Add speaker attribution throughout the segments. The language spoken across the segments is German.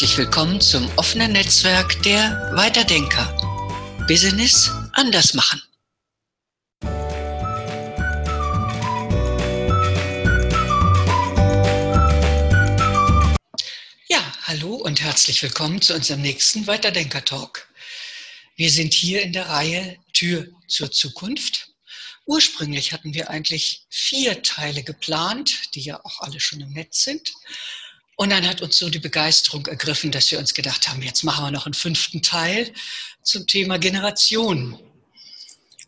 Speaker 1: Herzlich willkommen zum offenen Netzwerk der Weiterdenker. Business anders machen. Ja, hallo und herzlich willkommen zu unserem nächsten Weiterdenker-Talk. Wir sind hier in der Reihe Tür zur Zukunft. Ursprünglich hatten wir eigentlich vier Teile geplant, die ja auch alle schon im Netz sind. Und dann hat uns so die Begeisterung ergriffen, dass wir uns gedacht haben, jetzt machen wir noch einen fünften Teil zum Thema Generationen.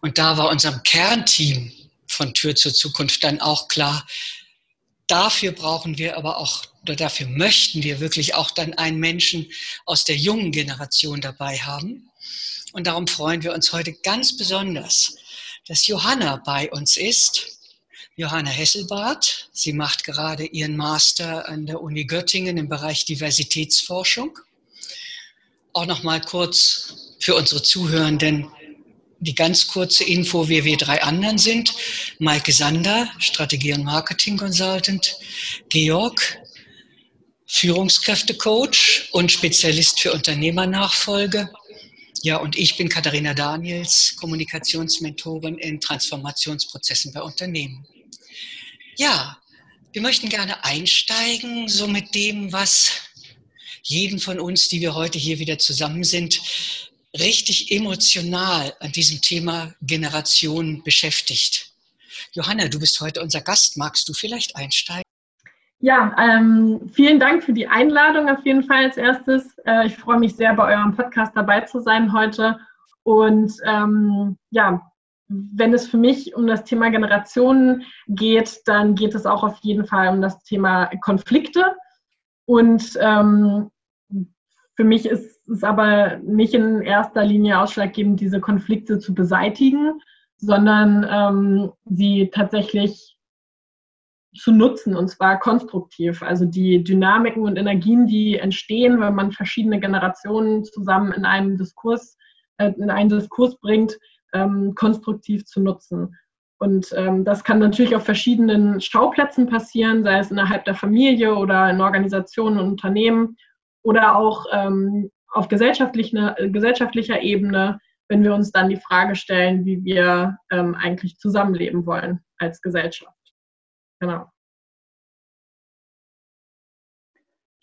Speaker 1: Und da war unserem Kernteam von Tür zur Zukunft dann auch klar, dafür brauchen wir aber auch, oder dafür möchten wir wirklich auch dann einen Menschen aus der jungen Generation dabei haben. Und darum freuen wir uns heute ganz besonders, dass Johanna bei uns ist. Johanna Hesselbart. Sie macht gerade ihren Master an der Uni Göttingen im Bereich Diversitätsforschung. Auch noch mal kurz für unsere Zuhörenden die ganz kurze Info, wer wir drei anderen sind. Maike Sander, Strategie- und Marketing Consultant. Georg, Führungskräftecoach und Spezialist für Unternehmernachfolge. Ja, und ich bin Katharina Daniels, Kommunikationsmentorin in Transformationsprozessen bei Unternehmen. Ja, wir möchten gerne einsteigen, so mit dem, was jeden von uns, die wir heute hier wieder zusammen sind, richtig emotional an diesem Thema Generation beschäftigt. Johanna, du bist heute unser Gast. Magst du vielleicht einsteigen?
Speaker 2: Ja, ähm, vielen Dank für die Einladung auf jeden Fall als erstes. Äh, ich freue mich sehr, bei eurem Podcast dabei zu sein heute. Und ähm, ja, wenn es für mich um das Thema Generationen geht, dann geht es auch auf jeden Fall um das Thema Konflikte. Und ähm, für mich ist es aber nicht in erster Linie ausschlaggebend, diese Konflikte zu beseitigen, sondern ähm, sie tatsächlich zu nutzen und zwar konstruktiv. Also die Dynamiken und Energien, die entstehen, wenn man verschiedene Generationen zusammen in einen Diskurs, äh, in einen Diskurs bringt, ähm, konstruktiv zu nutzen. Und ähm, das kann natürlich auf verschiedenen Schauplätzen passieren, sei es innerhalb der Familie oder in Organisationen und Unternehmen oder auch ähm, auf gesellschaftlicher, gesellschaftlicher Ebene, wenn wir uns dann die Frage stellen, wie wir ähm, eigentlich zusammenleben wollen als Gesellschaft. Genau.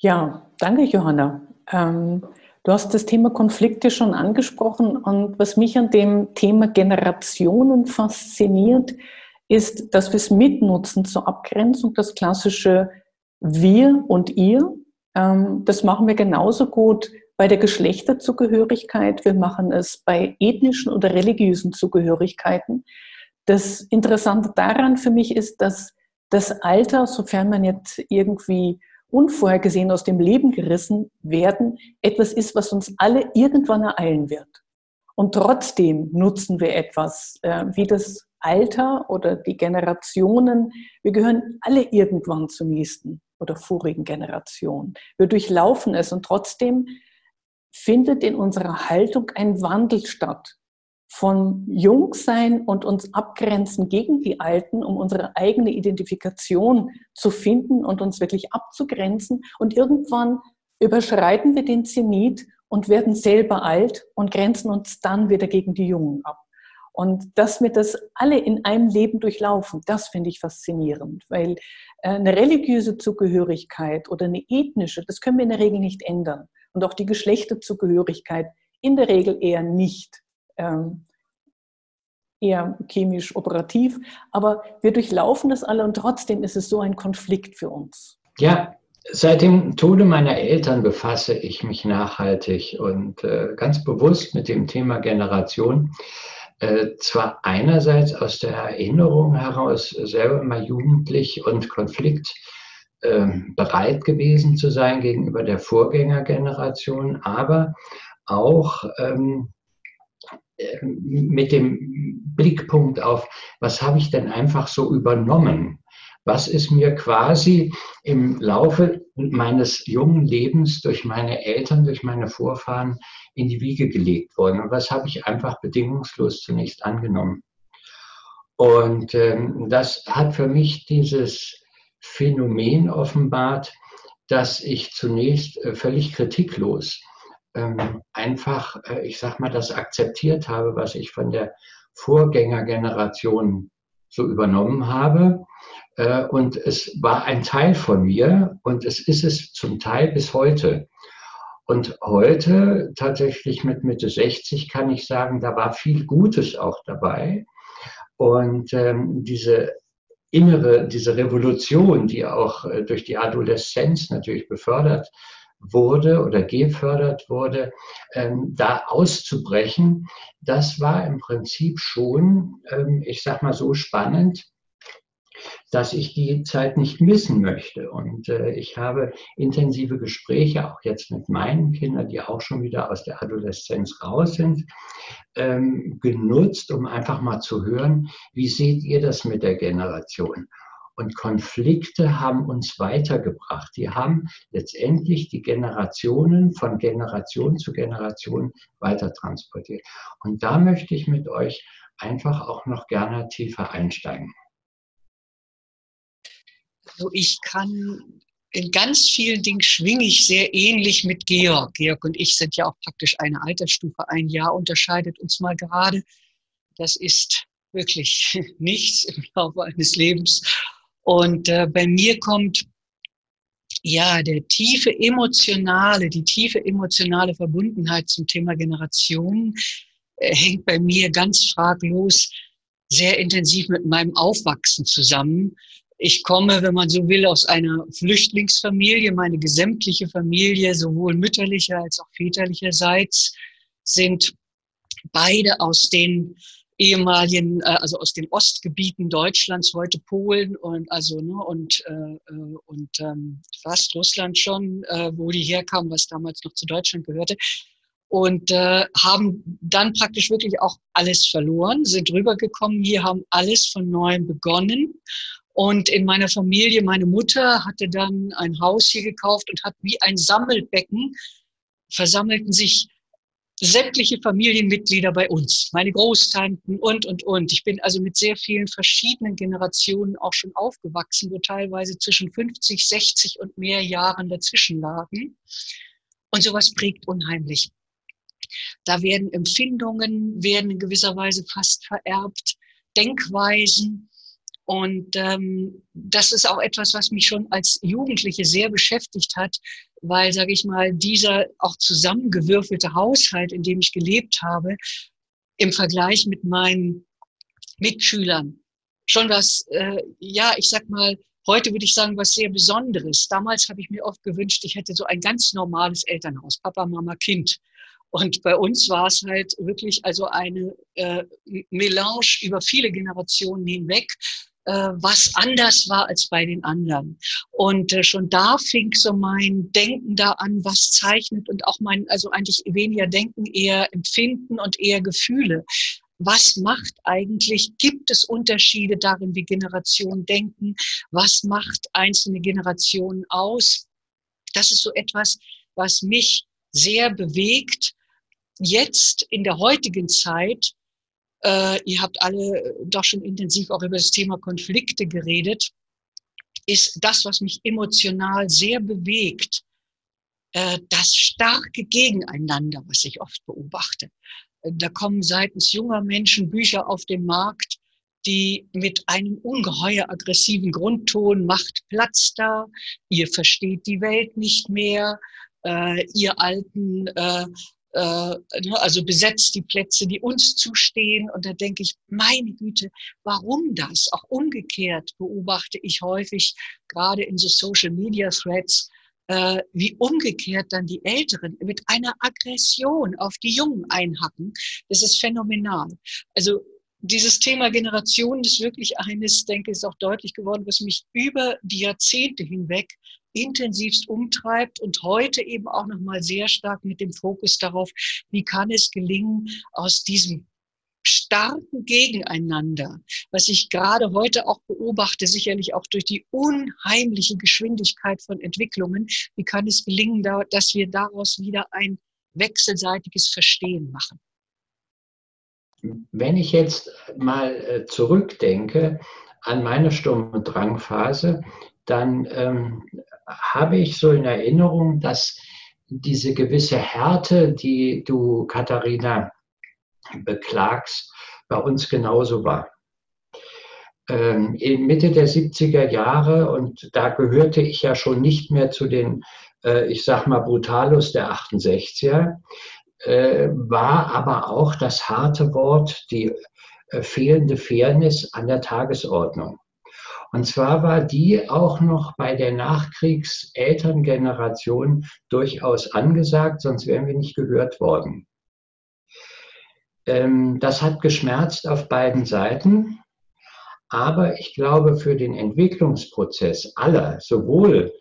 Speaker 3: Ja, danke, Johanna. Du hast das Thema Konflikte schon angesprochen und was mich an dem Thema Generationen fasziniert, ist, dass wir es mitnutzen zur Abgrenzung, das klassische Wir und Ihr. Ähm, das machen wir genauso gut bei der Geschlechterzugehörigkeit. Wir machen es bei ethnischen oder religiösen Zugehörigkeiten. Das Interessante daran für mich ist, dass das Alter, sofern man jetzt irgendwie unvorhergesehen aus dem Leben gerissen werden, etwas ist, was uns alle irgendwann ereilen wird. Und trotzdem nutzen wir etwas äh, wie das Alter oder die Generationen. Wir gehören alle irgendwann zur nächsten oder vorigen Generation. Wir durchlaufen es und trotzdem findet in unserer Haltung ein Wandel statt von Jungsein und uns abgrenzen gegen die Alten, um unsere eigene Identifikation zu finden und uns wirklich abzugrenzen. Und irgendwann überschreiten wir den Zenit und werden selber alt und grenzen uns dann wieder gegen die Jungen ab. Und dass wir das alle in einem Leben durchlaufen, das finde ich faszinierend, weil äh, eine religiöse Zugehörigkeit oder eine ethnische, das können wir in der Regel nicht ändern. Und auch die Geschlechterzugehörigkeit in der Regel eher nicht ähm, eher chemisch operativ, aber wir durchlaufen das alle und trotzdem ist es so ein Konflikt für uns.
Speaker 4: Ja, seit dem Tode meiner Eltern befasse ich mich nachhaltig und äh, ganz bewusst mit dem Thema Generation. Äh, zwar einerseits aus der Erinnerung heraus selber mal jugendlich und Konflikt äh, bereit gewesen zu sein gegenüber der Vorgängergeneration, aber auch ähm, mit dem Blickpunkt auf, was habe ich denn einfach so übernommen? Was ist mir quasi im Laufe meines jungen Lebens durch meine Eltern, durch meine Vorfahren in die Wiege gelegt worden? Und was habe ich einfach bedingungslos zunächst angenommen? Und ähm, das hat für mich dieses Phänomen offenbart, dass ich zunächst äh, völlig kritiklos ähm, einfach, äh, ich sag mal, das akzeptiert habe, was ich von der Vorgängergeneration so übernommen habe. Äh, und es war ein Teil von mir und es ist es zum Teil bis heute. Und heute, tatsächlich mit Mitte 60, kann ich sagen, da war viel Gutes auch dabei. Und ähm, diese innere, diese Revolution, die auch äh, durch die Adoleszenz natürlich befördert wurde oder gefördert wurde, ähm, da auszubrechen, das war im Prinzip schon, ähm, ich sag mal so spannend, dass ich die Zeit nicht missen möchte. Und äh, ich habe intensive Gespräche, auch jetzt mit meinen Kindern, die auch schon wieder aus der Adoleszenz raus sind, ähm, genutzt, um einfach mal zu hören, wie seht ihr das mit der Generation? Und Konflikte haben uns weitergebracht. Die haben letztendlich die Generationen von Generation zu Generation weiter transportiert. Und da möchte ich mit euch einfach auch noch gerne tiefer einsteigen.
Speaker 1: Also ich kann in ganz vielen Dingen schwinge ich sehr ähnlich mit Georg. Georg und ich sind ja auch praktisch eine Altersstufe. Ein Jahr unterscheidet uns mal gerade. Das ist wirklich nichts im Laufe eines Lebens. Und äh, bei mir kommt ja der tiefe emotionale, die tiefe emotionale Verbundenheit zum Thema Generationen äh, hängt bei mir ganz fraglos sehr intensiv mit meinem Aufwachsen zusammen. Ich komme, wenn man so will, aus einer Flüchtlingsfamilie. Meine gesamtliche Familie, sowohl mütterlicher als auch väterlicherseits, sind beide aus den ehemaligen, äh, also aus den Ostgebieten Deutschlands, heute Polen und also ne, und äh, äh, und ähm, fast Russland schon, äh, wo die herkamen, was damals noch zu Deutschland gehörte. Und äh, haben dann praktisch wirklich auch alles verloren, sind rübergekommen. Hier, haben alles von neuem begonnen. Und in meiner Familie, meine Mutter hatte dann ein Haus hier gekauft und hat wie ein Sammelbecken, versammelten sich sämtliche Familienmitglieder bei uns, meine Großtanten und, und, und. Ich bin also mit sehr vielen verschiedenen Generationen auch schon aufgewachsen, wo teilweise zwischen 50, 60 und mehr Jahren dazwischen lagen. Und sowas prägt unheimlich. Da werden Empfindungen, werden in gewisser Weise fast vererbt, Denkweisen, und ähm, das ist auch etwas, was mich schon als Jugendliche sehr beschäftigt hat, weil, sage ich mal, dieser auch zusammengewürfelte Haushalt, in dem ich gelebt habe, im Vergleich mit meinen Mitschülern schon was, äh, ja, ich sag mal, heute würde ich sagen, was sehr Besonderes. Damals habe ich mir oft gewünscht, ich hätte so ein ganz normales Elternhaus, Papa, Mama, Kind. Und bei uns war es halt wirklich also eine äh, Melange über viele Generationen hinweg was anders war als bei den anderen. Und äh, schon da fing so mein Denken da an, was zeichnet und auch mein, also eigentlich weniger Denken, eher Empfinden und eher Gefühle. Was macht eigentlich, gibt es Unterschiede darin, wie Generationen denken? Was macht einzelne Generationen aus? Das ist so etwas, was mich sehr bewegt, jetzt in der heutigen Zeit äh, ihr habt alle doch schon intensiv auch über das Thema Konflikte geredet, ist das, was mich emotional sehr bewegt, äh, das starke Gegeneinander, was ich oft beobachte. Äh, da kommen seitens junger Menschen Bücher auf den Markt, die mit einem ungeheuer aggressiven Grundton macht Platz da, ihr versteht die Welt nicht mehr, äh, ihr alten äh, äh, also besetzt die Plätze, die uns zustehen. Und da denke ich, meine Güte, warum das? Auch umgekehrt beobachte ich häufig, gerade in so Social Media Threads, äh, wie umgekehrt dann die Älteren mit einer Aggression auf die Jungen einhacken. Das ist phänomenal. Also dieses Thema Generation ist wirklich eines, denke ich, ist auch deutlich geworden, was mich über die Jahrzehnte hinweg intensivst umtreibt und heute eben auch nochmal sehr stark mit dem Fokus darauf, wie kann es gelingen, aus diesem starken Gegeneinander, was ich gerade heute auch beobachte, sicherlich auch durch die unheimliche Geschwindigkeit von Entwicklungen, wie kann es gelingen, dass wir daraus wieder ein wechselseitiges Verstehen machen.
Speaker 4: Wenn ich jetzt mal äh, zurückdenke an meine Sturm- und Drangphase, dann ähm, habe ich so in Erinnerung, dass diese gewisse Härte, die du, Katharina, beklagst, bei uns genauso war. Ähm, in Mitte der 70er Jahre, und da gehörte ich ja schon nicht mehr zu den, äh, ich sag mal, Brutalus der 68er, äh, war aber auch das harte Wort, die äh, fehlende Fairness an der Tagesordnung. Und zwar war die auch noch bei der Nachkriegselterngeneration durchaus angesagt, sonst wären wir nicht gehört worden. Ähm, das hat geschmerzt auf beiden Seiten. Aber ich glaube, für den Entwicklungsprozess aller, sowohl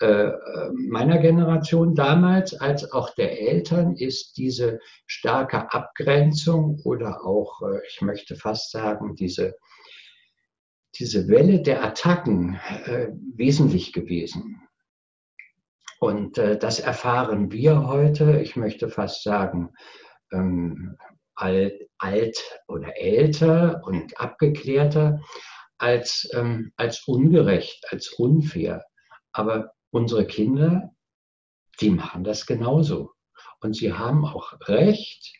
Speaker 4: äh, meiner Generation damals als auch der Eltern, ist diese starke Abgrenzung oder auch, äh, ich möchte fast sagen, diese diese Welle der Attacken äh, wesentlich gewesen. Und äh, das erfahren wir heute, ich möchte fast sagen, ähm, alt, alt oder älter und abgeklärter als, ähm, als ungerecht, als unfair. Aber unsere Kinder, die machen das genauso. Und sie haben auch recht,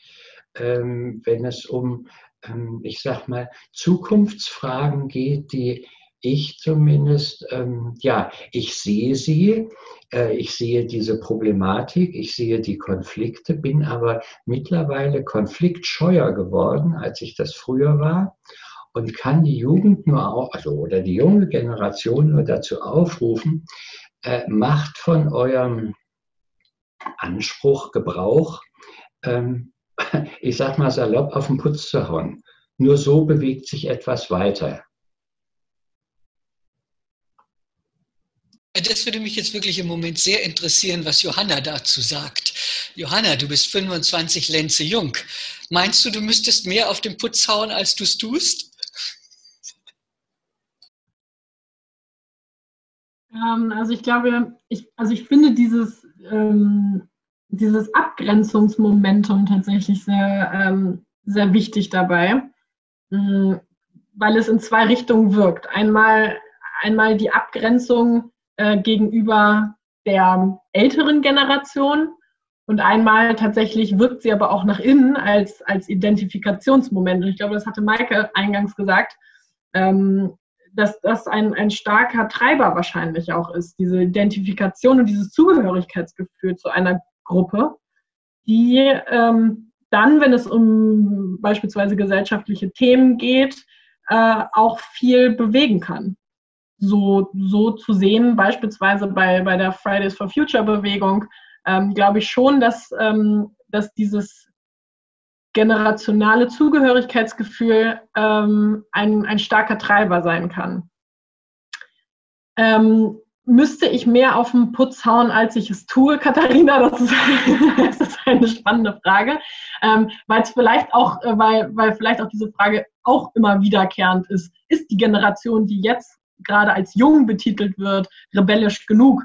Speaker 4: ähm, wenn es um ähm, ich sag mal, Zukunftsfragen geht, die ich zumindest, ähm, ja, ich sehe sie, äh, ich sehe diese Problematik, ich sehe die Konflikte, bin aber mittlerweile konfliktscheuer geworden, als ich das früher war und kann die Jugend nur auch, also oder die junge Generation nur dazu aufrufen, äh, macht von eurem Anspruch Gebrauch, ähm, ich sag mal salopp, auf den Putz zu hauen. Nur so bewegt sich etwas weiter.
Speaker 1: Das würde mich jetzt wirklich im Moment sehr interessieren, was Johanna dazu sagt. Johanna, du bist 25 Lenze jung. Meinst du, du müsstest mehr auf den Putz hauen, als du es tust?
Speaker 2: Ähm, also ich glaube, ich, also ich finde dieses ähm, dieses Abgrenzungsmomentum tatsächlich sehr, ähm, sehr wichtig dabei, mh, weil es in zwei Richtungen wirkt. Einmal, einmal die Abgrenzung äh, gegenüber der älteren Generation und einmal tatsächlich wirkt sie aber auch nach innen als, als Identifikationsmoment. Und ich glaube, das hatte Maike eingangs gesagt, ähm, dass das ein, ein starker Treiber wahrscheinlich auch ist, diese Identifikation und dieses Zugehörigkeitsgefühl zu einer Gruppe, die ähm, dann, wenn es um beispielsweise gesellschaftliche Themen geht, äh, auch viel bewegen kann. So, so zu sehen, beispielsweise bei, bei der Fridays for Future Bewegung, ähm, glaube ich schon, dass, ähm, dass dieses generationale Zugehörigkeitsgefühl ähm, ein, ein starker Treiber sein kann. Ähm, müsste ich mehr auf den Putz hauen, als ich es tue, Katharina? Das ist, das ist eine spannende Frage, ähm, weil es vielleicht auch, äh, weil, weil vielleicht auch diese Frage auch immer wiederkehrend ist. Ist die Generation, die jetzt gerade als jung betitelt wird, rebellisch genug?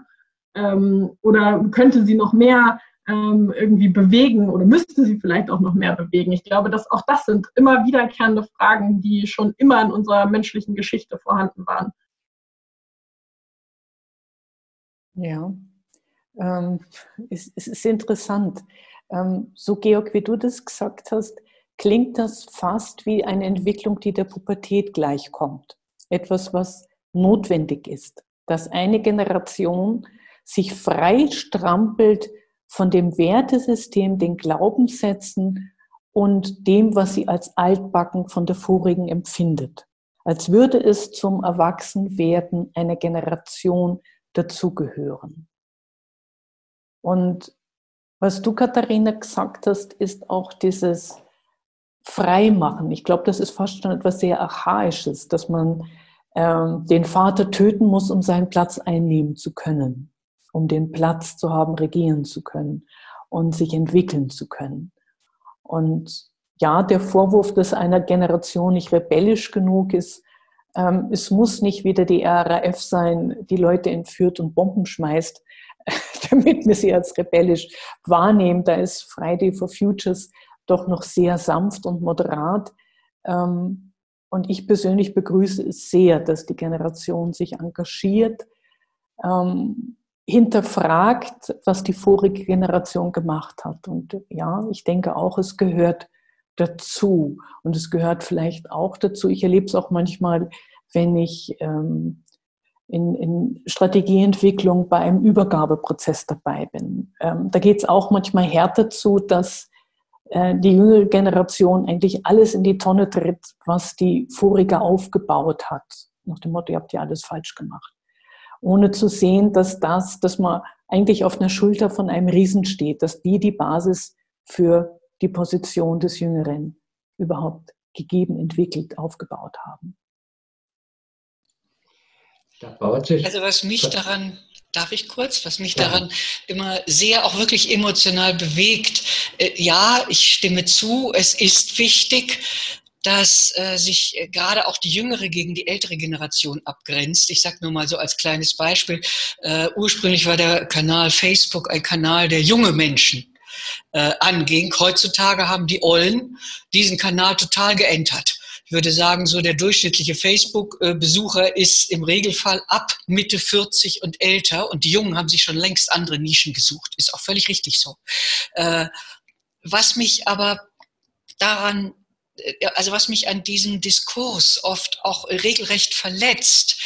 Speaker 2: Ähm, oder könnte sie noch mehr ähm, irgendwie bewegen oder müsste sie vielleicht auch noch mehr bewegen? Ich glaube, dass auch das sind immer wiederkehrende Fragen, die schon immer in unserer menschlichen Geschichte vorhanden waren.
Speaker 3: Ja, ähm, es, es, ist interessant. Ähm, so, Georg, wie du das gesagt hast, klingt das fast wie eine Entwicklung, die der Pubertät gleichkommt. Etwas, was notwendig ist, dass eine Generation sich frei strampelt von dem Wertesystem, den Glaubenssätzen und dem, was sie als altbacken von der vorigen empfindet. Als würde es zum Erwachsenwerden einer Generation dazugehören. Und was du, Katharina, gesagt hast, ist auch dieses Freimachen. Ich glaube, das ist fast schon etwas sehr Archaisches, dass man ähm, den Vater töten muss, um seinen Platz einnehmen zu können, um den Platz zu haben, regieren zu können und sich entwickeln zu können. Und ja, der Vorwurf, dass einer Generation nicht rebellisch genug ist, ähm, es muss nicht wieder die RAF sein, die Leute entführt und Bomben schmeißt, damit wir sie als rebellisch wahrnehmen. Da ist Friday for Futures doch noch sehr sanft und moderat. Ähm, und ich persönlich begrüße es sehr, dass die Generation sich engagiert. Ähm, hinterfragt, was die vorige Generation gemacht hat. Und ja, ich denke auch, es gehört dazu. Und es gehört vielleicht auch dazu, ich erlebe es auch manchmal, wenn ich ähm, in, in Strategieentwicklung bei einem Übergabeprozess dabei bin. Ähm, da geht es auch manchmal härter zu, dass äh, die jüngere Generation eigentlich alles in die Tonne tritt, was die vorige aufgebaut hat. Nach dem Motto, ihr habt ja alles falsch gemacht. Ohne zu sehen, dass das, dass man eigentlich auf einer Schulter von einem Riesen steht, dass die die Basis für die Position des Jüngeren überhaupt gegeben, entwickelt, aufgebaut haben.
Speaker 1: Also was mich daran, darf ich kurz, was mich daran immer sehr auch wirklich emotional bewegt, äh, ja, ich stimme zu, es ist wichtig, dass äh, sich äh, gerade auch die jüngere gegen die ältere Generation abgrenzt. Ich sage nur mal so als kleines Beispiel, äh, ursprünglich war der Kanal Facebook ein Kanal der junge Menschen äh, anging. Heutzutage haben die Ollen diesen Kanal total geentert. Ich würde sagen, so der durchschnittliche Facebook-Besucher ist im Regelfall ab Mitte 40 und älter und die Jungen haben sich schon längst andere Nischen gesucht. Ist auch völlig richtig so. Äh, was mich aber daran also was mich an diesem Diskurs oft auch regelrecht verletzt.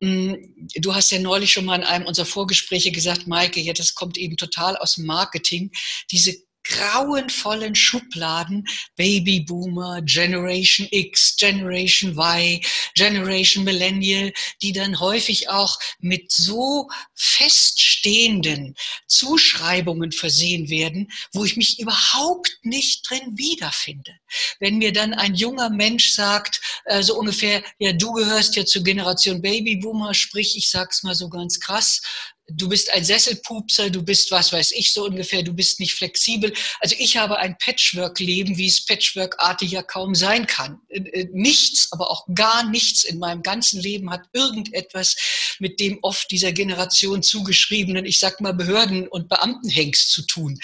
Speaker 1: Hm, du hast ja neulich schon mal in einem unserer Vorgespräche gesagt, Maike, ja, das kommt eben total aus dem Marketing. Diese grauenvollen Schubladen Babyboomer, Generation X, Generation Y, Generation Millennial, die dann häufig auch mit so feststehenden Zuschreibungen versehen werden, wo ich mich überhaupt nicht drin wiederfinde. Wenn mir dann ein junger Mensch sagt, äh, so ungefähr, ja, du gehörst ja zur Generation Babyboomer, sprich, ich sag's mal so ganz krass, du bist ein Sesselpupser, du bist was weiß ich so ungefähr, du bist nicht flexibel. Also ich habe ein Patchwork-Leben, wie es Patchwork-artig ja kaum sein kann. Äh, äh, nichts, aber auch gar nichts in meinem ganzen Leben hat irgendetwas mit dem oft dieser Generation zugeschriebenen, ich sag mal, Behörden- und Beamtenhengst zu tun.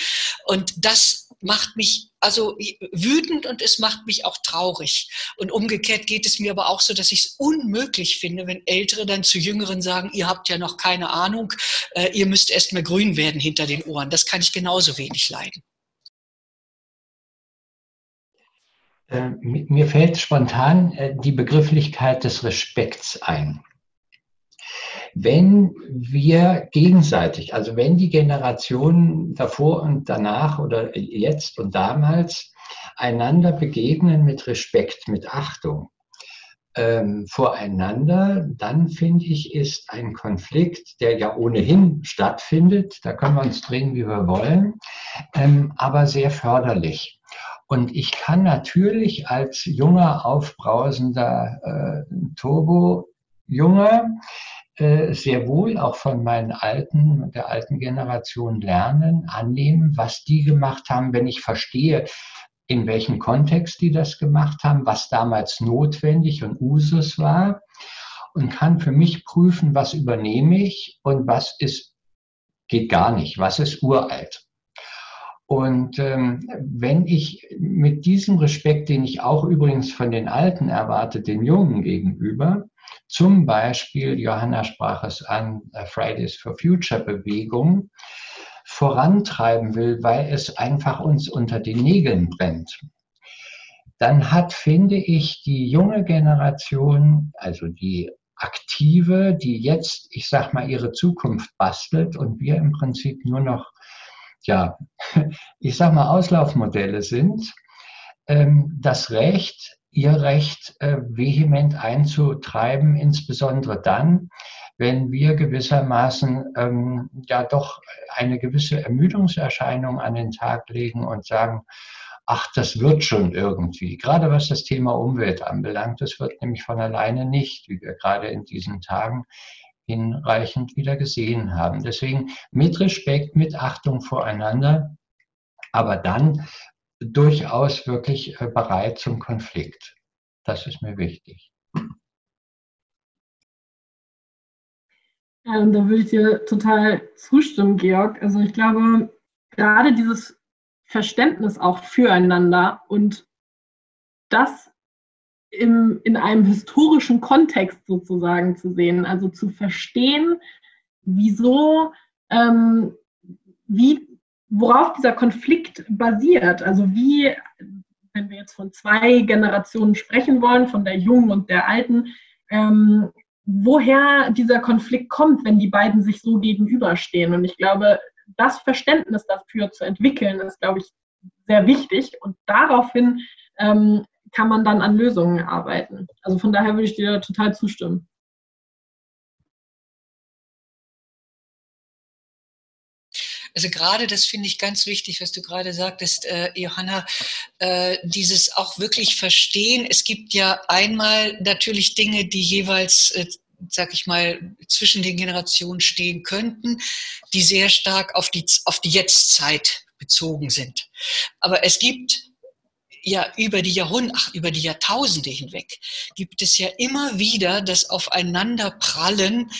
Speaker 1: Und das macht mich also wütend und es macht mich auch traurig. Und umgekehrt geht es mir aber auch so, dass ich es unmöglich finde, wenn Ältere dann zu Jüngeren sagen, ihr habt ja noch keine Ahnung, äh, ihr müsst erst mal grün werden hinter den Ohren. Das kann ich genauso wenig leiden.
Speaker 4: Äh, mir fällt spontan äh, die Begrifflichkeit des Respekts ein wenn wir gegenseitig, also wenn die Generationen davor und danach oder jetzt und damals einander begegnen mit Respekt, mit Achtung ähm, voreinander, dann finde ich, ist ein Konflikt, der ja ohnehin stattfindet, da können wir uns drehen, wie wir wollen, ähm, aber sehr förderlich. Und ich kann natürlich als junger, aufbrausender äh, Turbo-Junge sehr wohl auch von meinen alten, der alten Generation lernen, annehmen, was die gemacht haben, wenn ich verstehe, in welchem Kontext die das gemacht haben, was damals notwendig und Usus war und kann für mich prüfen, was übernehme ich und was ist, geht gar nicht, was ist uralt. Und ähm, wenn ich mit diesem Respekt, den ich auch übrigens von den Alten erwarte, den Jungen gegenüber, zum Beispiel, Johanna sprach es an, Fridays for Future Bewegung vorantreiben will, weil es einfach uns unter den Nägeln brennt, dann hat, finde ich, die junge Generation, also die Aktive, die jetzt, ich sag mal, ihre Zukunft bastelt und wir im Prinzip nur noch, ja, ich sag mal, Auslaufmodelle sind, ähm, das Recht, ihr Recht äh, vehement einzutreiben, insbesondere dann, wenn wir gewissermaßen ähm, ja doch eine gewisse Ermüdungserscheinung an den Tag legen und sagen, ach, das wird schon irgendwie. Gerade was das Thema Umwelt anbelangt, das wird nämlich von alleine nicht, wie wir gerade in diesen Tagen hinreichend wieder gesehen haben. Deswegen mit Respekt, mit Achtung voreinander, aber dann durchaus wirklich äh, bereit zum Konflikt. Das ist mir wichtig.
Speaker 2: Ja, und da würde ich dir total zustimmen, Georg. Also ich glaube, gerade dieses Verständnis auch füreinander und das im, in einem historischen Kontext sozusagen zu sehen, also zu verstehen, wieso ähm, wie, worauf dieser Konflikt basiert. Also wie, wenn wir jetzt von zwei Generationen sprechen wollen, von der jungen und der alten, ähm, woher dieser Konflikt kommt, wenn die beiden sich so gegenüberstehen. Und ich glaube, das Verständnis dafür zu entwickeln, ist, glaube ich, sehr wichtig. Und daraufhin ähm, kann man dann an Lösungen arbeiten. Also von daher würde ich dir total zustimmen.
Speaker 1: Also gerade das finde ich ganz wichtig, was du gerade sagtest, äh, Johanna, äh, dieses auch wirklich verstehen. Es gibt ja einmal natürlich Dinge, die jeweils äh, sag ich mal, zwischen den Generationen stehen könnten, die sehr stark auf die, auf die Jetztzeit bezogen sind. Aber es gibt ja über die Jahrhunderte, ach, über die Jahrtausende hinweg gibt es ja immer wieder das Aufeinanderprallen.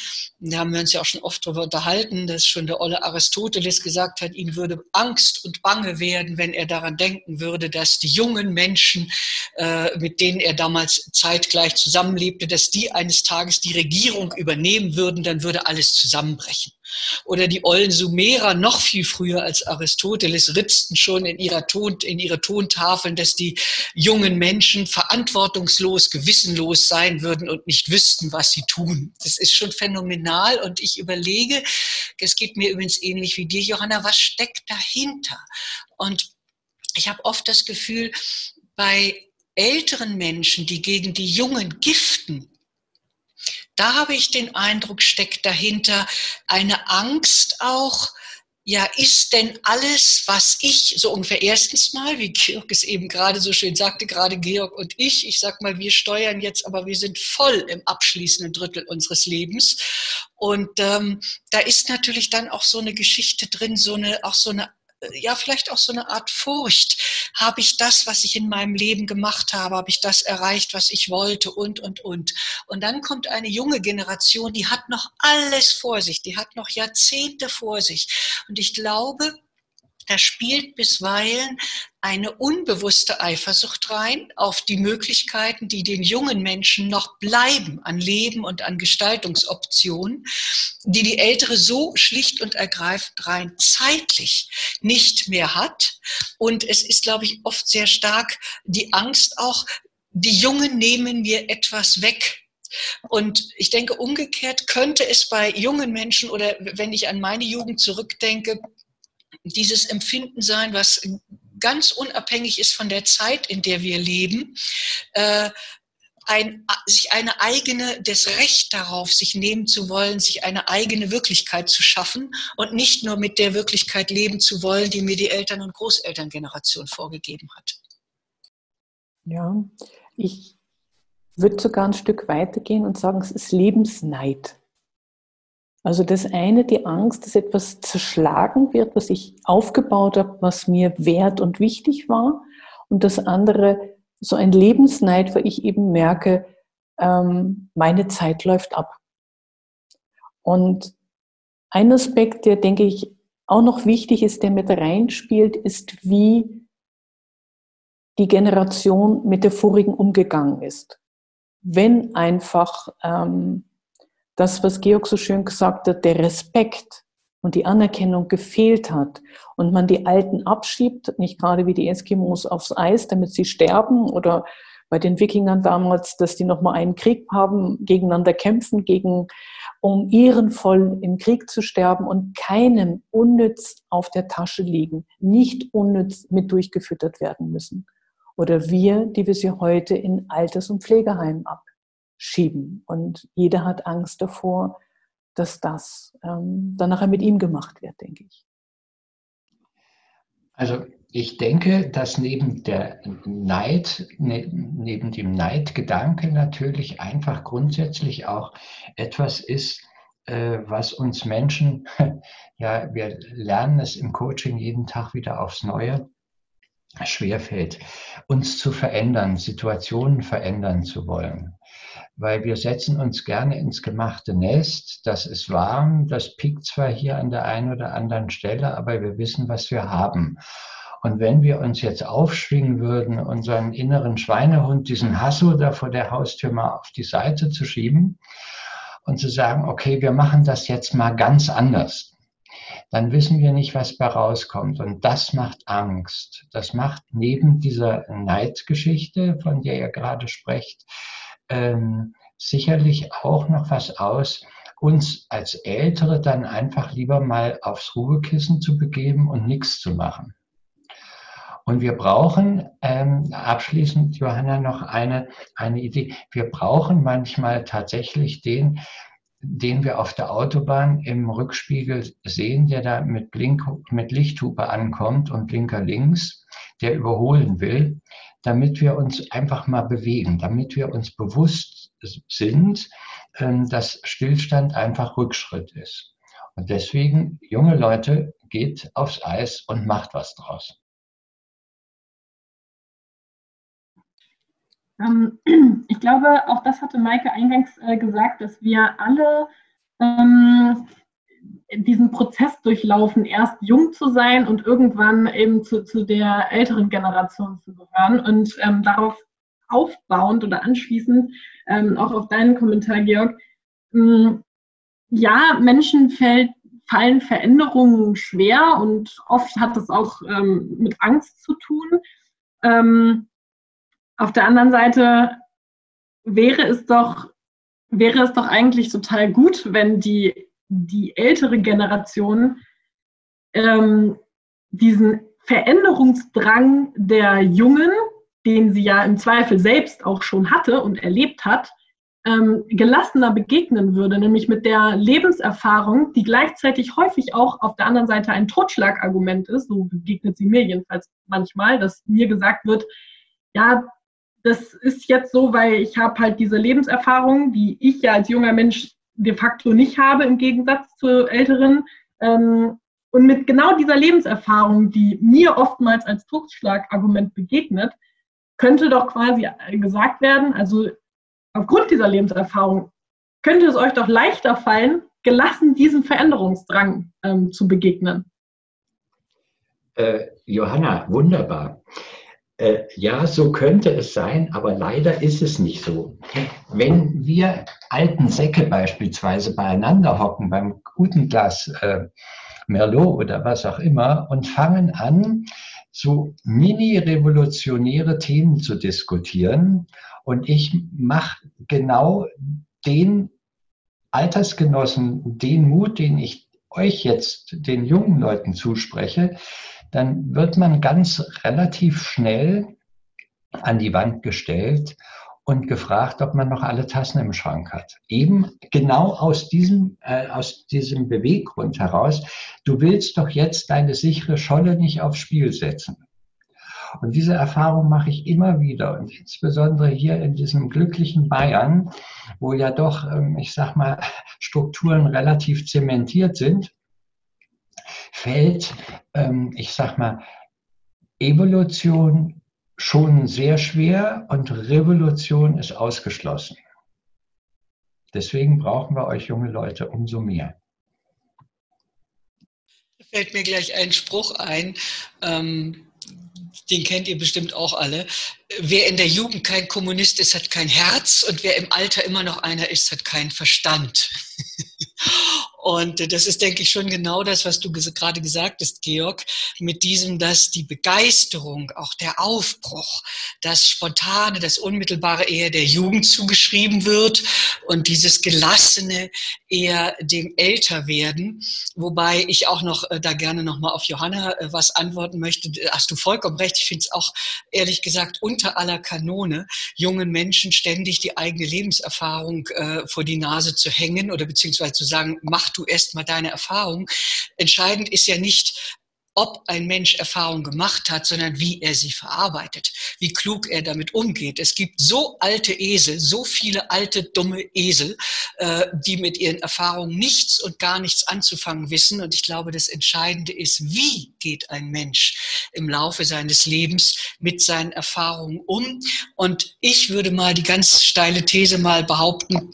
Speaker 1: Da haben wir uns ja auch schon oft darüber unterhalten, dass schon der olle Aristoteles gesagt hat, ihm würde Angst und Bange werden, wenn er daran denken würde, dass die jungen Menschen, äh, mit denen er damals zeitgleich zusammenlebte, dass die eines Tages die Regierung übernehmen würden, dann würde alles zusammenbrechen. Oder die ollen Sumerer noch viel früher als Aristoteles ritzten schon in, ihrer Ton, in ihre Tontafeln, dass die jungen Menschen verantwortungslos, gewissenlos sein würden und nicht wüssten, was sie tun. Das ist schon phänomenal und ich überlege, es geht mir übrigens ähnlich wie dir, Johanna, was steckt dahinter? Und ich habe oft das Gefühl, bei älteren Menschen, die gegen die Jungen giften, da habe ich den Eindruck, steckt dahinter eine Angst auch, ja, ist denn alles, was ich, so ungefähr erstens mal, wie Georg es eben gerade so schön sagte, gerade Georg und ich, ich sag mal, wir steuern jetzt, aber wir sind voll im abschließenden Drittel unseres Lebens. Und ähm, da ist natürlich dann auch so eine Geschichte drin, so eine, auch so eine ja vielleicht auch so eine Art Furcht. Habe ich das, was ich in meinem Leben gemacht habe, habe ich das erreicht, was ich wollte und, und, und. Und dann kommt eine junge Generation, die hat noch alles vor sich, die hat noch Jahrzehnte vor sich. Und ich glaube, da spielt bisweilen eine unbewusste Eifersucht rein auf die Möglichkeiten, die den jungen Menschen noch bleiben an Leben und an Gestaltungsoptionen, die die Ältere so schlicht und ergreifend rein zeitlich nicht mehr hat. Und es ist, glaube ich, oft sehr stark die Angst auch, die Jungen nehmen mir etwas weg. Und ich denke, umgekehrt könnte es bei jungen Menschen oder wenn ich an meine Jugend zurückdenke, dieses Empfinden sein, was ganz unabhängig ist von der Zeit, in der wir leben, äh, ein, sich eine eigene, das Recht darauf, sich nehmen zu wollen, sich eine eigene Wirklichkeit zu schaffen und nicht nur mit der Wirklichkeit leben zu wollen, die mir die Eltern- und Großelterngeneration vorgegeben hat.
Speaker 3: Ja, ich würde sogar ein Stück weitergehen und sagen, es ist Lebensneid. Also das eine, die Angst, dass etwas zerschlagen wird, was ich aufgebaut habe, was mir wert und wichtig war. Und das andere, so ein Lebensneid, weil ich eben merke, ähm, meine Zeit läuft ab. Und ein Aspekt, der, denke ich, auch noch wichtig ist, der mit reinspielt, ist, wie die Generation mit der vorigen umgegangen ist. Wenn einfach ähm, das, was Georg so schön gesagt hat, der Respekt und die Anerkennung gefehlt hat und man die Alten abschiebt, nicht gerade wie die Eskimos aufs Eis, damit sie sterben oder bei den Wikingern damals, dass die nochmal einen Krieg haben, gegeneinander kämpfen, gegen, um ehrenvoll im Krieg zu sterben und keinem unnütz auf der Tasche liegen, nicht unnütz mit durchgefüttert werden müssen. Oder wir, die wir sie heute in Alters- und Pflegeheimen ab schieben. Und jeder hat Angst davor, dass das ähm, dann nachher mit ihm gemacht wird, denke ich.
Speaker 4: Also ich denke, dass neben der Neid, ne, neben dem Neidgedanke natürlich einfach grundsätzlich auch etwas ist, äh, was uns Menschen, ja, wir lernen es im Coaching jeden Tag wieder aufs Neue, schwerfällt, uns zu verändern, Situationen verändern zu wollen weil wir setzen uns gerne ins gemachte Nest. Das ist warm, das piekt zwar hier an der einen oder anderen Stelle, aber wir wissen, was wir haben. Und wenn wir uns jetzt aufschwingen würden, unseren inneren Schweinehund, diesen Hasso da vor der Haustür mal auf die Seite zu schieben und zu sagen, okay, wir machen das jetzt mal ganz anders dann wissen wir nicht, was da rauskommt. Und das macht Angst. Das macht neben dieser Neidgeschichte, von der ihr gerade sprecht, ähm, sicherlich auch noch was aus, uns als Ältere dann einfach lieber mal aufs Ruhekissen zu begeben und nichts zu machen. Und wir brauchen, ähm, abschließend, Johanna, noch eine, eine Idee. Wir brauchen manchmal tatsächlich den, den wir auf der Autobahn im Rückspiegel sehen, der da mit, Blink, mit Lichthupe ankommt und Blinker links, der überholen will, damit wir uns einfach mal bewegen, damit wir uns bewusst sind, ähm, dass Stillstand einfach Rückschritt ist. Und deswegen, junge Leute, geht aufs Eis und macht was draus.
Speaker 2: ich glaube, auch das hatte Maike eingangs äh, gesagt, dass wir alle ähm, diesen Prozess durchlaufen, erst jung zu sein und irgendwann eben zu, zu der älteren Generation zu gehören. Und ähm, darauf aufbauend oder anschließend ähm, auch auf deinen Kommentar, Georg, ähm, ja, Menschen fällt, fallen Veränderungen schwer und oft hat das auch ähm, mit Angst zu tun. Auf der anderen Seite wäre es doch, wäre es doch eigentlich total gut, wenn die, die ältere Generation ähm, diesen Veränderungsdrang der Jungen, den sie ja im Zweifel selbst auch schon hatte und erlebt hat, ähm, gelassener begegnen würde, nämlich mit der Lebenserfahrung, die gleichzeitig häufig auch auf der anderen Seite ein Totschlagargument ist, so begegnet sie mir jedenfalls manchmal, dass mir gesagt wird, ja, das ist jetzt so, weil ich habe halt diese Lebenserfahrung, die ich ja als junger Mensch de facto nicht habe, im Gegensatz zu Älteren. Ähm, und mit genau dieser Lebenserfahrung, die mir oftmals als Totschlagargument begegnet, könnte doch quasi gesagt werden, also aufgrund dieser Lebenserfahrung könnte es euch doch leichter fallen, gelassen diesem Veränderungsdrang ähm, zu begegnen.
Speaker 4: Äh, Johanna, wunderbar. Äh, ja, so könnte es sein, aber leider ist es nicht so. Wenn wir alten Säcke beispielsweise beieinander hocken beim guten Glas äh, Merlot oder was auch immer und fangen an, so mini-revolutionäre Themen zu diskutieren und ich mache genau den Altersgenossen den Mut, den ich euch jetzt, den jungen Leuten zuspreche, dann wird man ganz relativ schnell an die Wand gestellt und gefragt, ob man noch alle Tassen im Schrank hat. Eben genau aus diesem, äh, aus diesem Beweggrund heraus, du willst doch jetzt deine sichere Scholle nicht aufs Spiel setzen. Und diese Erfahrung mache ich immer wieder und insbesondere hier in diesem glücklichen Bayern, wo ja doch, ähm, ich sag mal, Strukturen relativ zementiert sind fällt, ähm, ich sag mal, Evolution schon sehr schwer und Revolution ist ausgeschlossen. Deswegen brauchen wir euch junge Leute umso mehr.
Speaker 1: Da fällt mir gleich ein Spruch ein, ähm, den kennt ihr bestimmt auch alle. Wer in der Jugend kein Kommunist ist, hat kein Herz und wer im Alter immer noch einer ist, hat keinen Verstand. Und das ist, denke ich, schon genau das, was du gerade gesagt hast, Georg, mit diesem, dass die Begeisterung, auch der Aufbruch, das Spontane, das Unmittelbare eher der Jugend zugeschrieben wird und dieses Gelassene eher dem Älterwerden. Wobei ich auch noch äh, da gerne nochmal auf Johanna äh, was antworten möchte. Hast du vollkommen recht. Ich finde es auch, ehrlich gesagt, unter aller Kanone, jungen Menschen ständig die eigene Lebenserfahrung äh, vor die Nase zu hängen oder beziehungsweise zu sagen, mach du erstmal deine Erfahrung. Entscheidend ist ja nicht, ob ein Mensch Erfahrung gemacht hat, sondern wie er sie verarbeitet, wie klug er damit umgeht. Es gibt so alte Esel, so viele alte, dumme Esel, äh, die mit ihren Erfahrungen nichts und gar nichts anzufangen wissen. Und ich glaube, das Entscheidende ist, wie geht ein Mensch im Laufe seines Lebens mit seinen Erfahrungen um. Und ich würde mal die ganz steile These mal behaupten,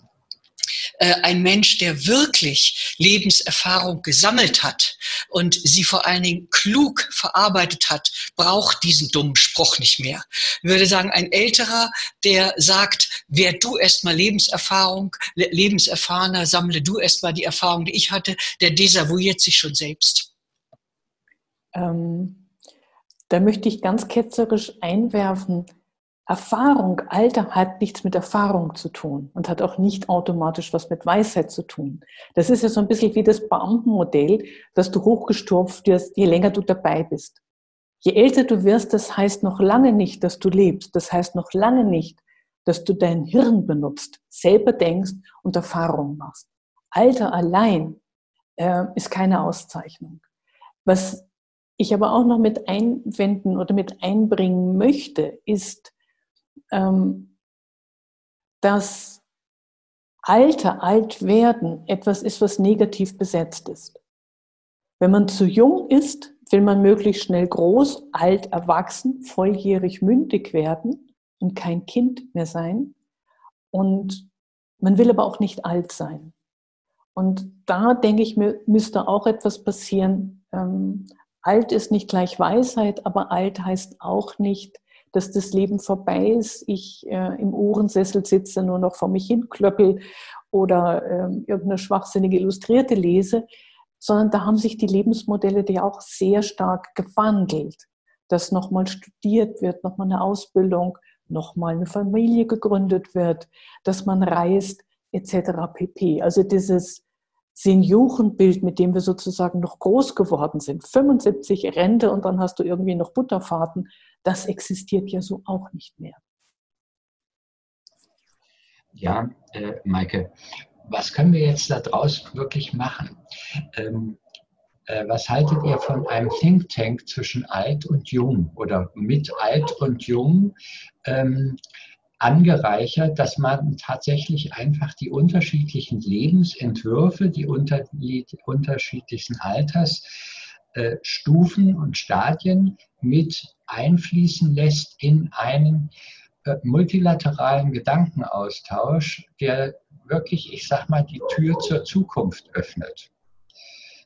Speaker 1: ein Mensch, der wirklich Lebenserfahrung gesammelt hat und sie vor allen Dingen klug verarbeitet hat, braucht diesen dummen Spruch nicht mehr. Ich würde sagen, ein älterer, der sagt, wer du erstmal Lebenserfahrung, lebenserfahrener, sammle du erstmal die Erfahrung, die ich hatte, der desavouiert sich schon selbst.
Speaker 3: Ähm, da möchte ich ganz ketzerisch einwerfen, Erfahrung, Alter hat nichts mit Erfahrung zu tun und hat auch nicht automatisch was mit Weisheit zu tun. Das ist ja so ein bisschen wie das Beamtenmodell, dass du hochgestopft wirst, je länger du dabei bist. Je älter du wirst, das heißt noch lange nicht, dass du lebst. Das heißt noch lange nicht, dass du dein Hirn benutzt, selber denkst und Erfahrungen machst. Alter allein äh, ist keine Auszeichnung. Was ich aber auch noch mit einwenden oder mit einbringen möchte, ist, dass Alter, alt werden etwas ist, was negativ besetzt ist. Wenn man zu jung ist, will man möglichst schnell groß, alt, erwachsen, volljährig, mündig werden und kein Kind mehr sein. Und man will aber auch nicht alt sein. Und da denke ich mir, müsste auch etwas passieren. Ähm, alt ist nicht gleich Weisheit, aber alt heißt auch nicht, dass das Leben vorbei ist, ich äh, im Ohrensessel sitze, nur noch vor mich hin klöppel oder äh, irgendeine schwachsinnige Illustrierte lese, sondern da haben sich die Lebensmodelle ja auch sehr stark gewandelt, dass nochmal studiert wird, nochmal eine Ausbildung, nochmal eine Familie gegründet wird, dass man reist, etc. pp. Also dieses Seniorenbild, mit dem wir sozusagen noch groß geworden sind, 75 Rente und dann hast du irgendwie noch Butterfahrten, das existiert ja so auch nicht mehr.
Speaker 4: Ja, äh, Maike, was können wir jetzt daraus wirklich machen? Ähm, äh, was haltet ihr von einem Think Tank zwischen alt und jung oder mit alt und jung? Ähm, angereichert, dass man tatsächlich einfach die unterschiedlichen Lebensentwürfe, die unter, die unterschiedlichen Altersstufen äh, und Stadien mit einfließen lässt in einen äh, multilateralen Gedankenaustausch, der wirklich, ich sag mal, die Tür zur Zukunft öffnet.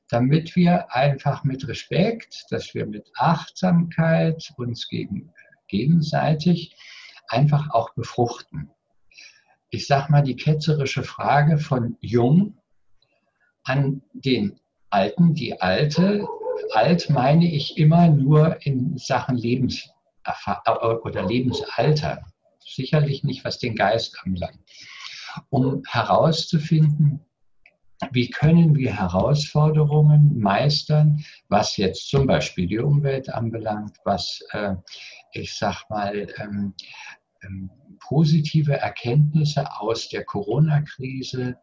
Speaker 4: Damit wir einfach mit Respekt, dass wir mit Achtsamkeit uns gegen, gegenseitig einfach auch befruchten. Ich sag mal, die ketzerische Frage von Jung an den Alten, die Alte, alt meine ich immer nur in Sachen Lebens oder Lebensalter, sicherlich nicht, was den Geist anbelangt, um herauszufinden, wie können wir Herausforderungen meistern, was jetzt zum Beispiel die Umwelt anbelangt, was, äh, ich sag mal, ähm, ähm, positive Erkenntnisse aus der Corona-Krise,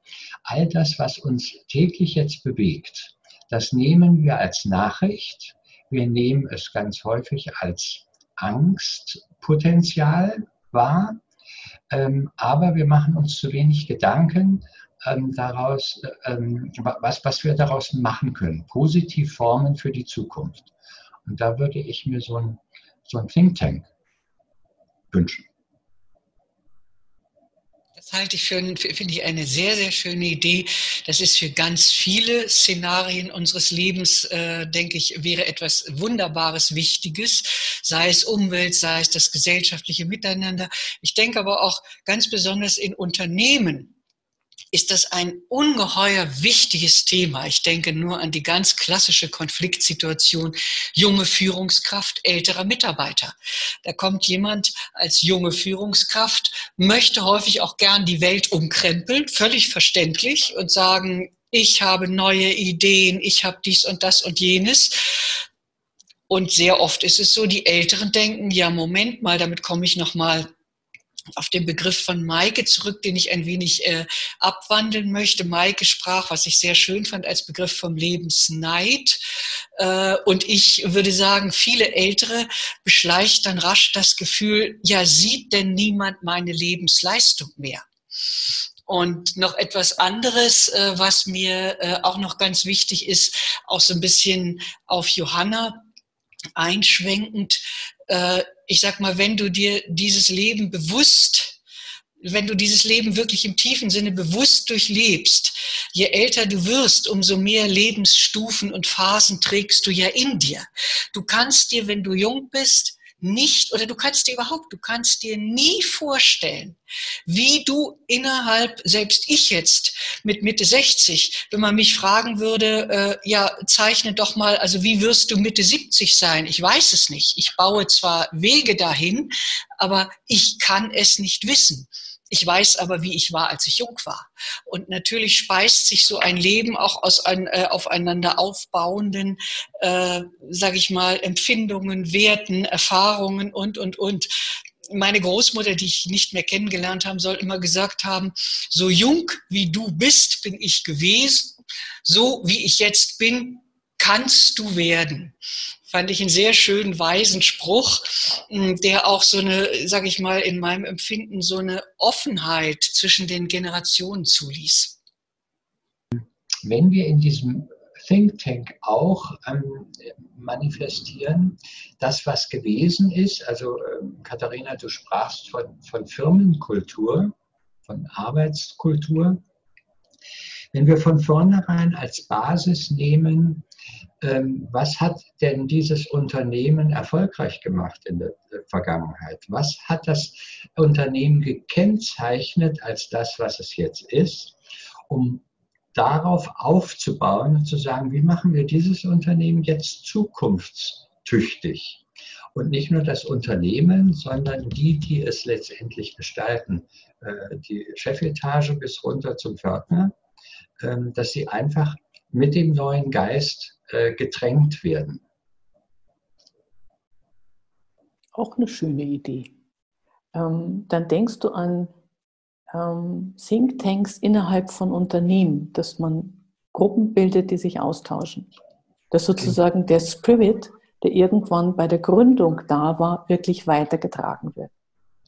Speaker 4: all das, was uns täglich jetzt bewegt, das nehmen wir als Nachricht. Wir nehmen es ganz häufig als Angstpotenzial wahr, ähm, aber wir machen uns zu wenig Gedanken ähm, daraus, ähm, was, was wir daraus machen können. Positiv formen für die Zukunft. Und da würde ich mir so ein, so ein Think Tank wünschen.
Speaker 1: Das halte ich für, finde ich, eine sehr, sehr schöne Idee. Das ist für ganz viele Szenarien unseres Lebens, äh, denke ich, wäre etwas Wunderbares, Wichtiges, sei es Umwelt, sei es das gesellschaftliche Miteinander. Ich denke aber auch ganz besonders in Unternehmen ist das ein ungeheuer wichtiges Thema. Ich denke nur an die ganz klassische Konfliktsituation junge Führungskraft, älterer Mitarbeiter. Da kommt jemand als junge Führungskraft, möchte häufig auch gern die Welt umkrempeln, völlig verständlich und sagen, ich habe neue Ideen, ich habe dies und das und jenes. Und sehr oft ist es so, die Älteren denken, ja, Moment mal, damit komme ich noch mal auf den Begriff von Maike zurück, den ich ein wenig äh, abwandeln möchte. Maike sprach, was ich sehr schön fand, als Begriff vom Lebensneid. Äh, und ich würde sagen, viele Ältere beschleicht dann rasch das Gefühl, ja, sieht denn niemand meine Lebensleistung mehr? Und noch etwas anderes, äh, was mir äh, auch noch ganz wichtig ist, auch so ein bisschen auf Johanna einschwenkend, äh, ich sag mal, wenn du dir dieses Leben bewusst, wenn du dieses Leben wirklich im tiefen Sinne bewusst durchlebst, je älter du wirst, umso mehr Lebensstufen und Phasen trägst du ja in dir. Du kannst dir, wenn du jung bist, nicht, oder du kannst dir überhaupt, du kannst dir nie vorstellen, wie du innerhalb, selbst ich jetzt mit Mitte 60, wenn man mich fragen würde, äh, ja, zeichne doch mal, also wie wirst du Mitte 70 sein? Ich weiß es nicht. Ich baue zwar Wege dahin, aber ich kann es nicht wissen. Ich weiß aber, wie ich war, als ich jung war. Und natürlich speist sich so ein Leben auch aus ein, äh, aufeinander aufbauenden, äh, sage ich mal, Empfindungen, Werten, Erfahrungen und, und, und. Meine Großmutter, die ich nicht mehr kennengelernt haben soll, immer gesagt haben, so jung wie du bist, bin ich gewesen. So wie ich jetzt bin, kannst du werden fand ich einen sehr schönen, weisen Spruch, hm, der auch so eine, sage ich mal, in meinem Empfinden so eine Offenheit zwischen den Generationen zuließ.
Speaker 4: Wenn wir in diesem Think Tank auch ähm, manifestieren, das, was gewesen ist, also ähm, Katharina, du sprachst von, von Firmenkultur, von Arbeitskultur, wenn wir von vornherein als Basis nehmen, was hat denn dieses Unternehmen erfolgreich gemacht in der Vergangenheit? Was hat das Unternehmen gekennzeichnet als das, was es jetzt ist, um darauf aufzubauen und zu sagen, wie machen wir dieses Unternehmen jetzt zukunftstüchtig? Und nicht nur das Unternehmen, sondern die, die es letztendlich gestalten, äh, die Chefetage bis runter zum Pförtner, ähm, dass sie einfach mit dem neuen Geist äh, getränkt werden.
Speaker 3: Auch eine schöne Idee. Ähm, dann denkst du an ähm, Thinktanks innerhalb von Unternehmen, dass man Gruppen bildet, die sich austauschen. Dass sozusagen der Spirit, der irgendwann bei der Gründung da war, wirklich weitergetragen wird.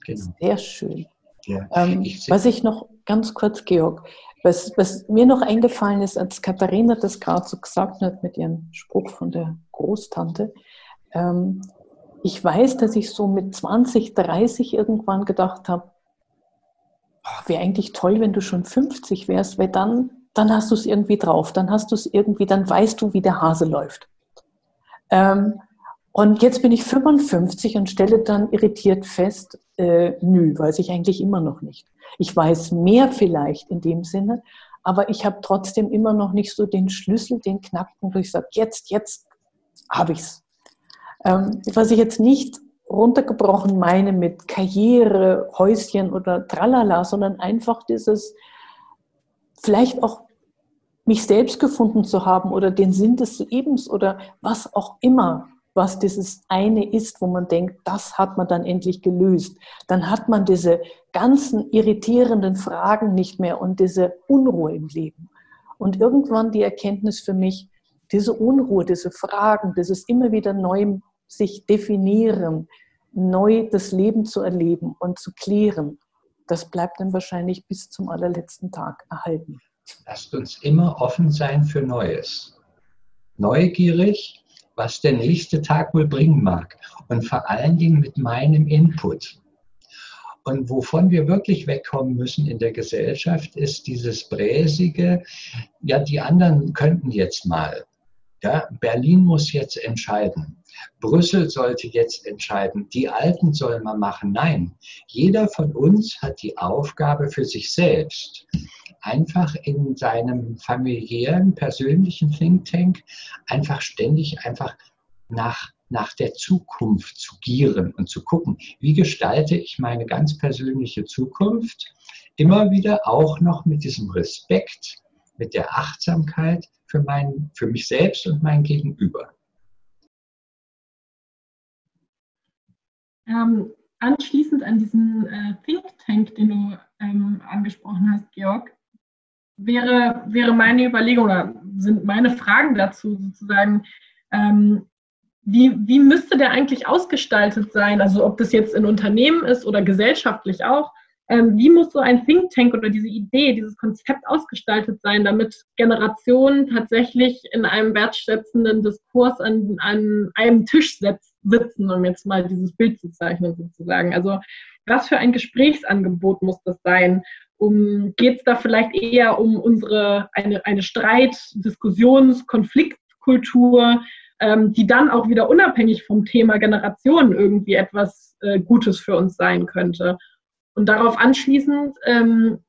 Speaker 3: Genau. Sehr schön. Ja, ähm, ich was ich noch ganz kurz, Georg, was, was mir noch eingefallen ist, als Katharina das gerade so gesagt hat mit ihrem Spruch von der Großtante, ähm, ich weiß, dass ich so mit 20, 30 irgendwann gedacht habe, oh, wäre eigentlich toll, wenn du schon 50 wärst, weil dann, dann hast du es irgendwie drauf, dann hast du es irgendwie, dann weißt du, wie der Hase läuft. Ähm, und jetzt bin ich 55 und stelle dann irritiert fest, äh, nö, weiß ich eigentlich immer noch nicht. Ich weiß mehr vielleicht in dem Sinne, aber ich habe trotzdem immer noch nicht so den Schlüssel, den Knackpunkt, wo ich sage, jetzt, jetzt habe ich es. Ähm, was ich jetzt nicht runtergebrochen meine mit Karriere, Häuschen oder Tralala, sondern einfach dieses, vielleicht auch mich selbst gefunden zu haben oder den Sinn des Lebens oder was auch immer was dieses eine ist, wo man denkt, das hat man dann endlich gelöst. Dann hat man diese ganzen irritierenden Fragen nicht mehr und diese Unruhe im Leben. Und irgendwann die Erkenntnis für mich, diese Unruhe, diese Fragen, dieses immer wieder neu sich definieren, neu das Leben zu erleben und zu klären, das bleibt dann wahrscheinlich bis zum allerletzten Tag erhalten.
Speaker 4: Lasst uns immer offen sein für Neues. Neugierig, was der nächste Tag wohl bringen mag. Und vor allen Dingen mit meinem Input. Und wovon wir wirklich wegkommen müssen in der Gesellschaft, ist dieses bräsige, ja, die anderen könnten jetzt mal. Ja, Berlin muss jetzt entscheiden. Brüssel sollte jetzt entscheiden. Die Alten sollen mal machen. Nein, jeder von uns hat die Aufgabe für sich selbst, einfach in seinem familiären, persönlichen Think Tank einfach ständig einfach nach, nach der Zukunft zu gieren und zu gucken, wie gestalte ich meine ganz persönliche Zukunft, immer wieder auch noch mit diesem Respekt, mit der Achtsamkeit für, mein, für mich selbst und mein Gegenüber.
Speaker 2: Ähm, anschließend an diesen äh, Think Tank, den du ähm, angesprochen hast, Georg, wäre, wäre meine Überlegung oder sind meine Fragen dazu sozusagen, ähm, wie, wie müsste der eigentlich ausgestaltet sein? Also ob das jetzt in Unternehmen ist oder gesellschaftlich auch. Ähm, wie muss so ein Think Tank oder diese Idee, dieses Konzept ausgestaltet sein, damit Generationen tatsächlich in einem wertschätzenden Diskurs an, an einem Tisch sitzen, um jetzt mal dieses Bild zu zeichnen sozusagen? Also was für ein Gesprächsangebot muss das sein? Um, Geht es da vielleicht eher um unsere eine, eine Streit-, Diskussions-, Konfliktkultur? ähm, die dann auch wieder unabhängig vom Thema Generationen irgendwie etwas äh, Gutes für uns sein könnte. Und darauf anschließend, ähm,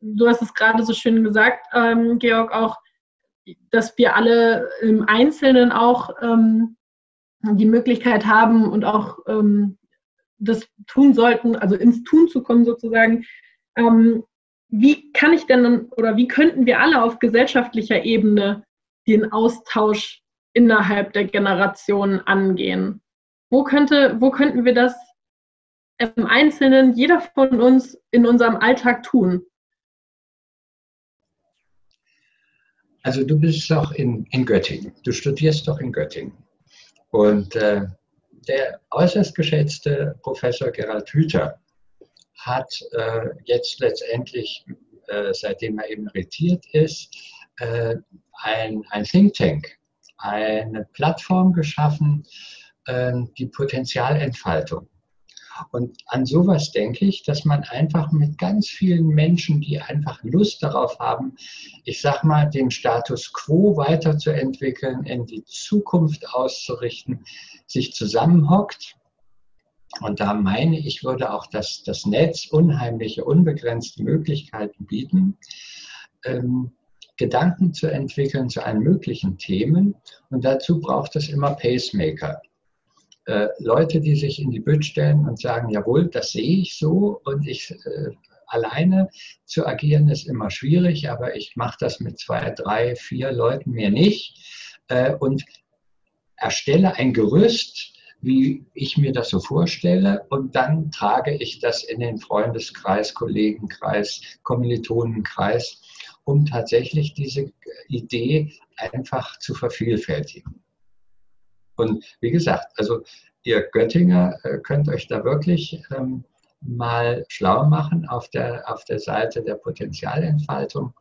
Speaker 2: du hast es gerade so schön gesagt, ähm, Georg, auch, dass wir alle im Einzelnen auch ähm, die Möglichkeit haben und auch ähm, das tun sollten, also ins Tun zu kommen sozusagen. Ähm, wie kann ich denn oder wie könnten wir alle auf gesellschaftlicher Ebene den Austausch innerhalb der Generationen angehen? Wo, könnte, wo könnten wir das im Einzelnen, jeder von uns in unserem Alltag tun?
Speaker 4: Also du bist doch in, in Göttingen, du studierst doch in Göttingen. Und äh, der äußerst geschätzte Professor Gerald Hüther hat äh, jetzt letztendlich, äh, seitdem er emeritiert ist, äh, ein, ein Think Tank, eine Plattform geschaffen, ähm, die Potenzialentfaltung und an sowas denke ich, dass man einfach mit ganz vielen Menschen, die einfach Lust darauf haben, ich sag mal, den Status quo weiterzuentwickeln, in die Zukunft auszurichten, sich zusammenhockt. Und da meine ich, würde auch das, das Netz unheimliche, unbegrenzte Möglichkeiten bieten. Ähm, Gedanken zu entwickeln zu allen möglichen Themen. Und dazu braucht es immer Pacemaker. Äh, Leute, die sich in die Bütt stellen und sagen, jawohl, das sehe ich so und ich äh, alleine zu agieren ist immer schwierig, aber ich mache das mit zwei, drei, vier Leuten mir nicht äh, und erstelle ein Gerüst, wie ich mir das so vorstelle und dann trage ich das in den Freundeskreis, Kollegenkreis, Kommilitonenkreis, um tatsächlich diese Idee einfach zu vervielfältigen. Und wie gesagt, also ihr Göttinger äh, könnt euch da wirklich ähm, mal schlau machen auf der, auf der Seite der Potenzialentfaltung.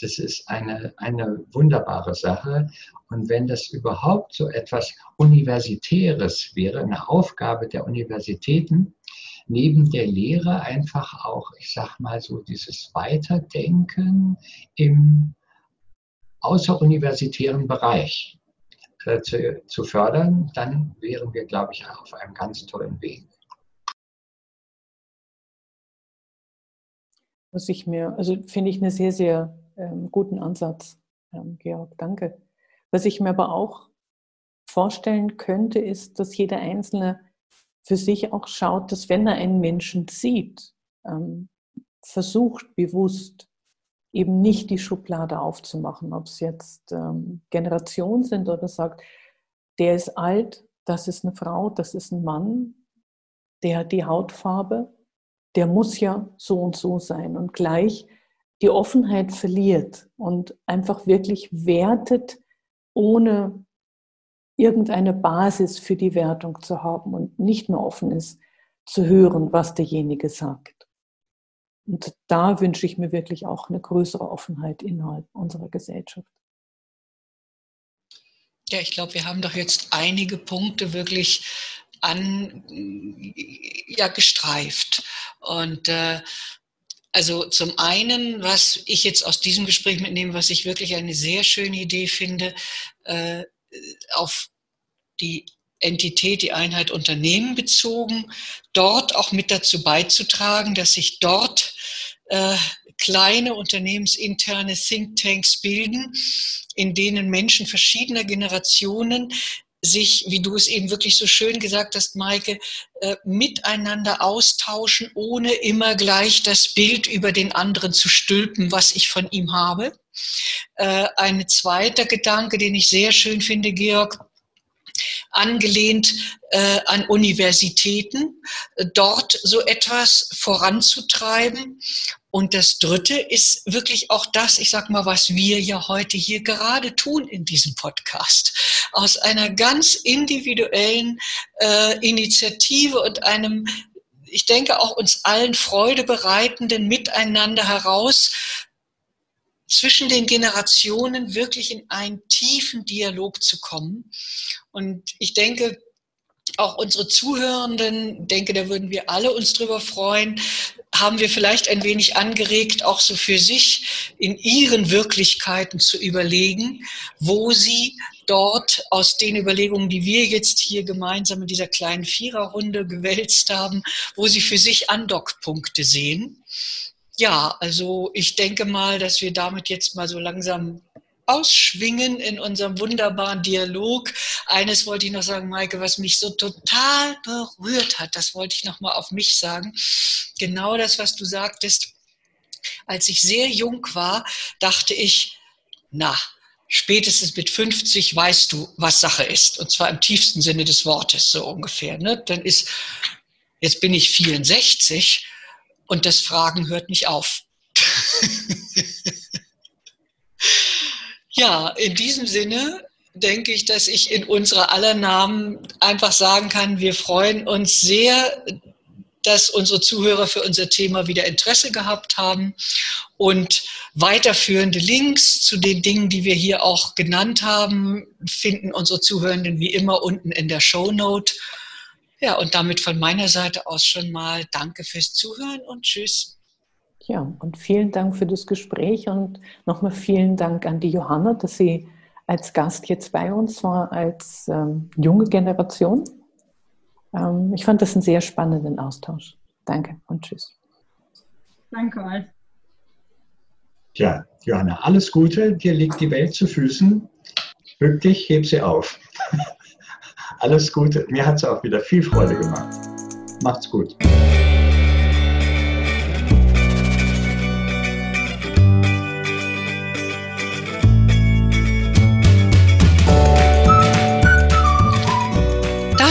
Speaker 4: Das ist eine, eine wunderbare Sache. Und wenn das überhaupt so etwas Universitäres wäre, eine Aufgabe der Universitäten, neben der Lehre einfach auch, ich sag mal so, dieses Weiterdenken im außeruniversitären Bereich. Äh, zu, zu fördern, dann wären wir, glaube ich, auf einem ganz tollen Weg.
Speaker 3: Was ich mir, also finde ich einen sehr, sehr ähm, guten Ansatz, ähm, Georg, danke. Was ich mir aber auch vorstellen könnte, ist, dass jeder Einzelne für sich auch schaut, dass wenn er einen Menschen sieht, ähm, versucht bewusst eben nicht die Schublade aufzumachen, ob es jetzt ähm, Generationen sind oder sagt, der ist alt, das ist eine Frau, das ist ein Mann, der hat die Hautfarbe, der muss ja so und so sein und gleich die Offenheit verliert und einfach wirklich wertet, ohne irgendeine Basis für die Wertung zu haben und nicht mehr offen ist zu hören, was derjenige sagt. Und da wünsche ich mir wirklich auch eine größere Offenheit innerhalb unserer Gesellschaft.
Speaker 1: Ja, ich glaube, wir haben doch jetzt einige Punkte wirklich an, ja, gestreift. Und äh, also zum einen, was ich jetzt aus diesem Gespräch mitnehme, was ich wirklich eine sehr schöne Idee finde, äh, auf die Entität, die Einheit Unternehmen bezogen, dort auch mit dazu beizutragen, dass sich dort äh, kleine unternehmensinterne Thinktanks bilden, in denen Menschen verschiedener Generationen sich, wie du es eben wirklich so schön gesagt hast, Maike, äh, miteinander austauschen, ohne immer gleich das Bild über den anderen zu stülpen, was ich von ihm habe. Äh, ein zweiter Gedanke, den ich sehr schön finde, Georg, angelehnt äh, an Universitäten, äh, dort so etwas voranzutreiben. Und das Dritte ist wirklich auch das, ich sag mal, was wir ja heute hier gerade tun in diesem Podcast. Aus einer ganz individuellen äh, Initiative und einem ich denke, auch uns allen Freude bereitenden Miteinander heraus zwischen den Generationen wirklich in einen tiefen Dialog zu kommen. Und ich denke, auch unsere Zuhörenden, denke, da würden wir alle uns drüber freuen, haben wir vielleicht ein wenig angeregt, auch so für sich in ihren Wirklichkeiten zu überlegen, wo sie dort aus den Überlegungen, die wir jetzt hier gemeinsam in dieser kleinen Viererrunde gewälzt haben, wo sie für sich Andockpunkte sehen. Ja, also ich denke mal, dass wir damit jetzt mal so langsam ausschwingen in unserem wunderbaren Dialog. Eines wollte ich noch sagen, Maike, was mich so total berührt hat, das wollte ich noch mal auf mich sagen. Genau das, was du sagtest. Als ich sehr jung war, dachte ich, na, spätestens mit 50 weißt du, was Sache ist. Und zwar im tiefsten Sinne des Wortes, so ungefähr. Ne? Dann ist, jetzt bin ich 64 und das Fragen hört nicht auf. Ja, in diesem Sinne denke ich, dass ich in unserer aller Namen einfach sagen kann, wir freuen uns sehr, dass unsere Zuhörer für unser Thema wieder Interesse gehabt haben und weiterführende Links zu den Dingen, die wir hier auch genannt haben, finden unsere Zuhörenden wie immer unten in der Show Note. Ja, und damit von meiner Seite aus schon mal Danke fürs Zuhören und Tschüss.
Speaker 3: Ja, und vielen Dank für das Gespräch und nochmal vielen Dank an die Johanna, dass sie als Gast jetzt bei uns war, als ähm, junge Generation. Ähm, ich fand das einen sehr spannenden Austausch. Danke und tschüss.
Speaker 2: Danke euch.
Speaker 4: Ja, Johanna, alles Gute. Dir liegt die Welt zu Füßen. Wirklich, heb sie auf. alles Gute. Mir hat es auch wieder viel Freude gemacht. Macht's gut.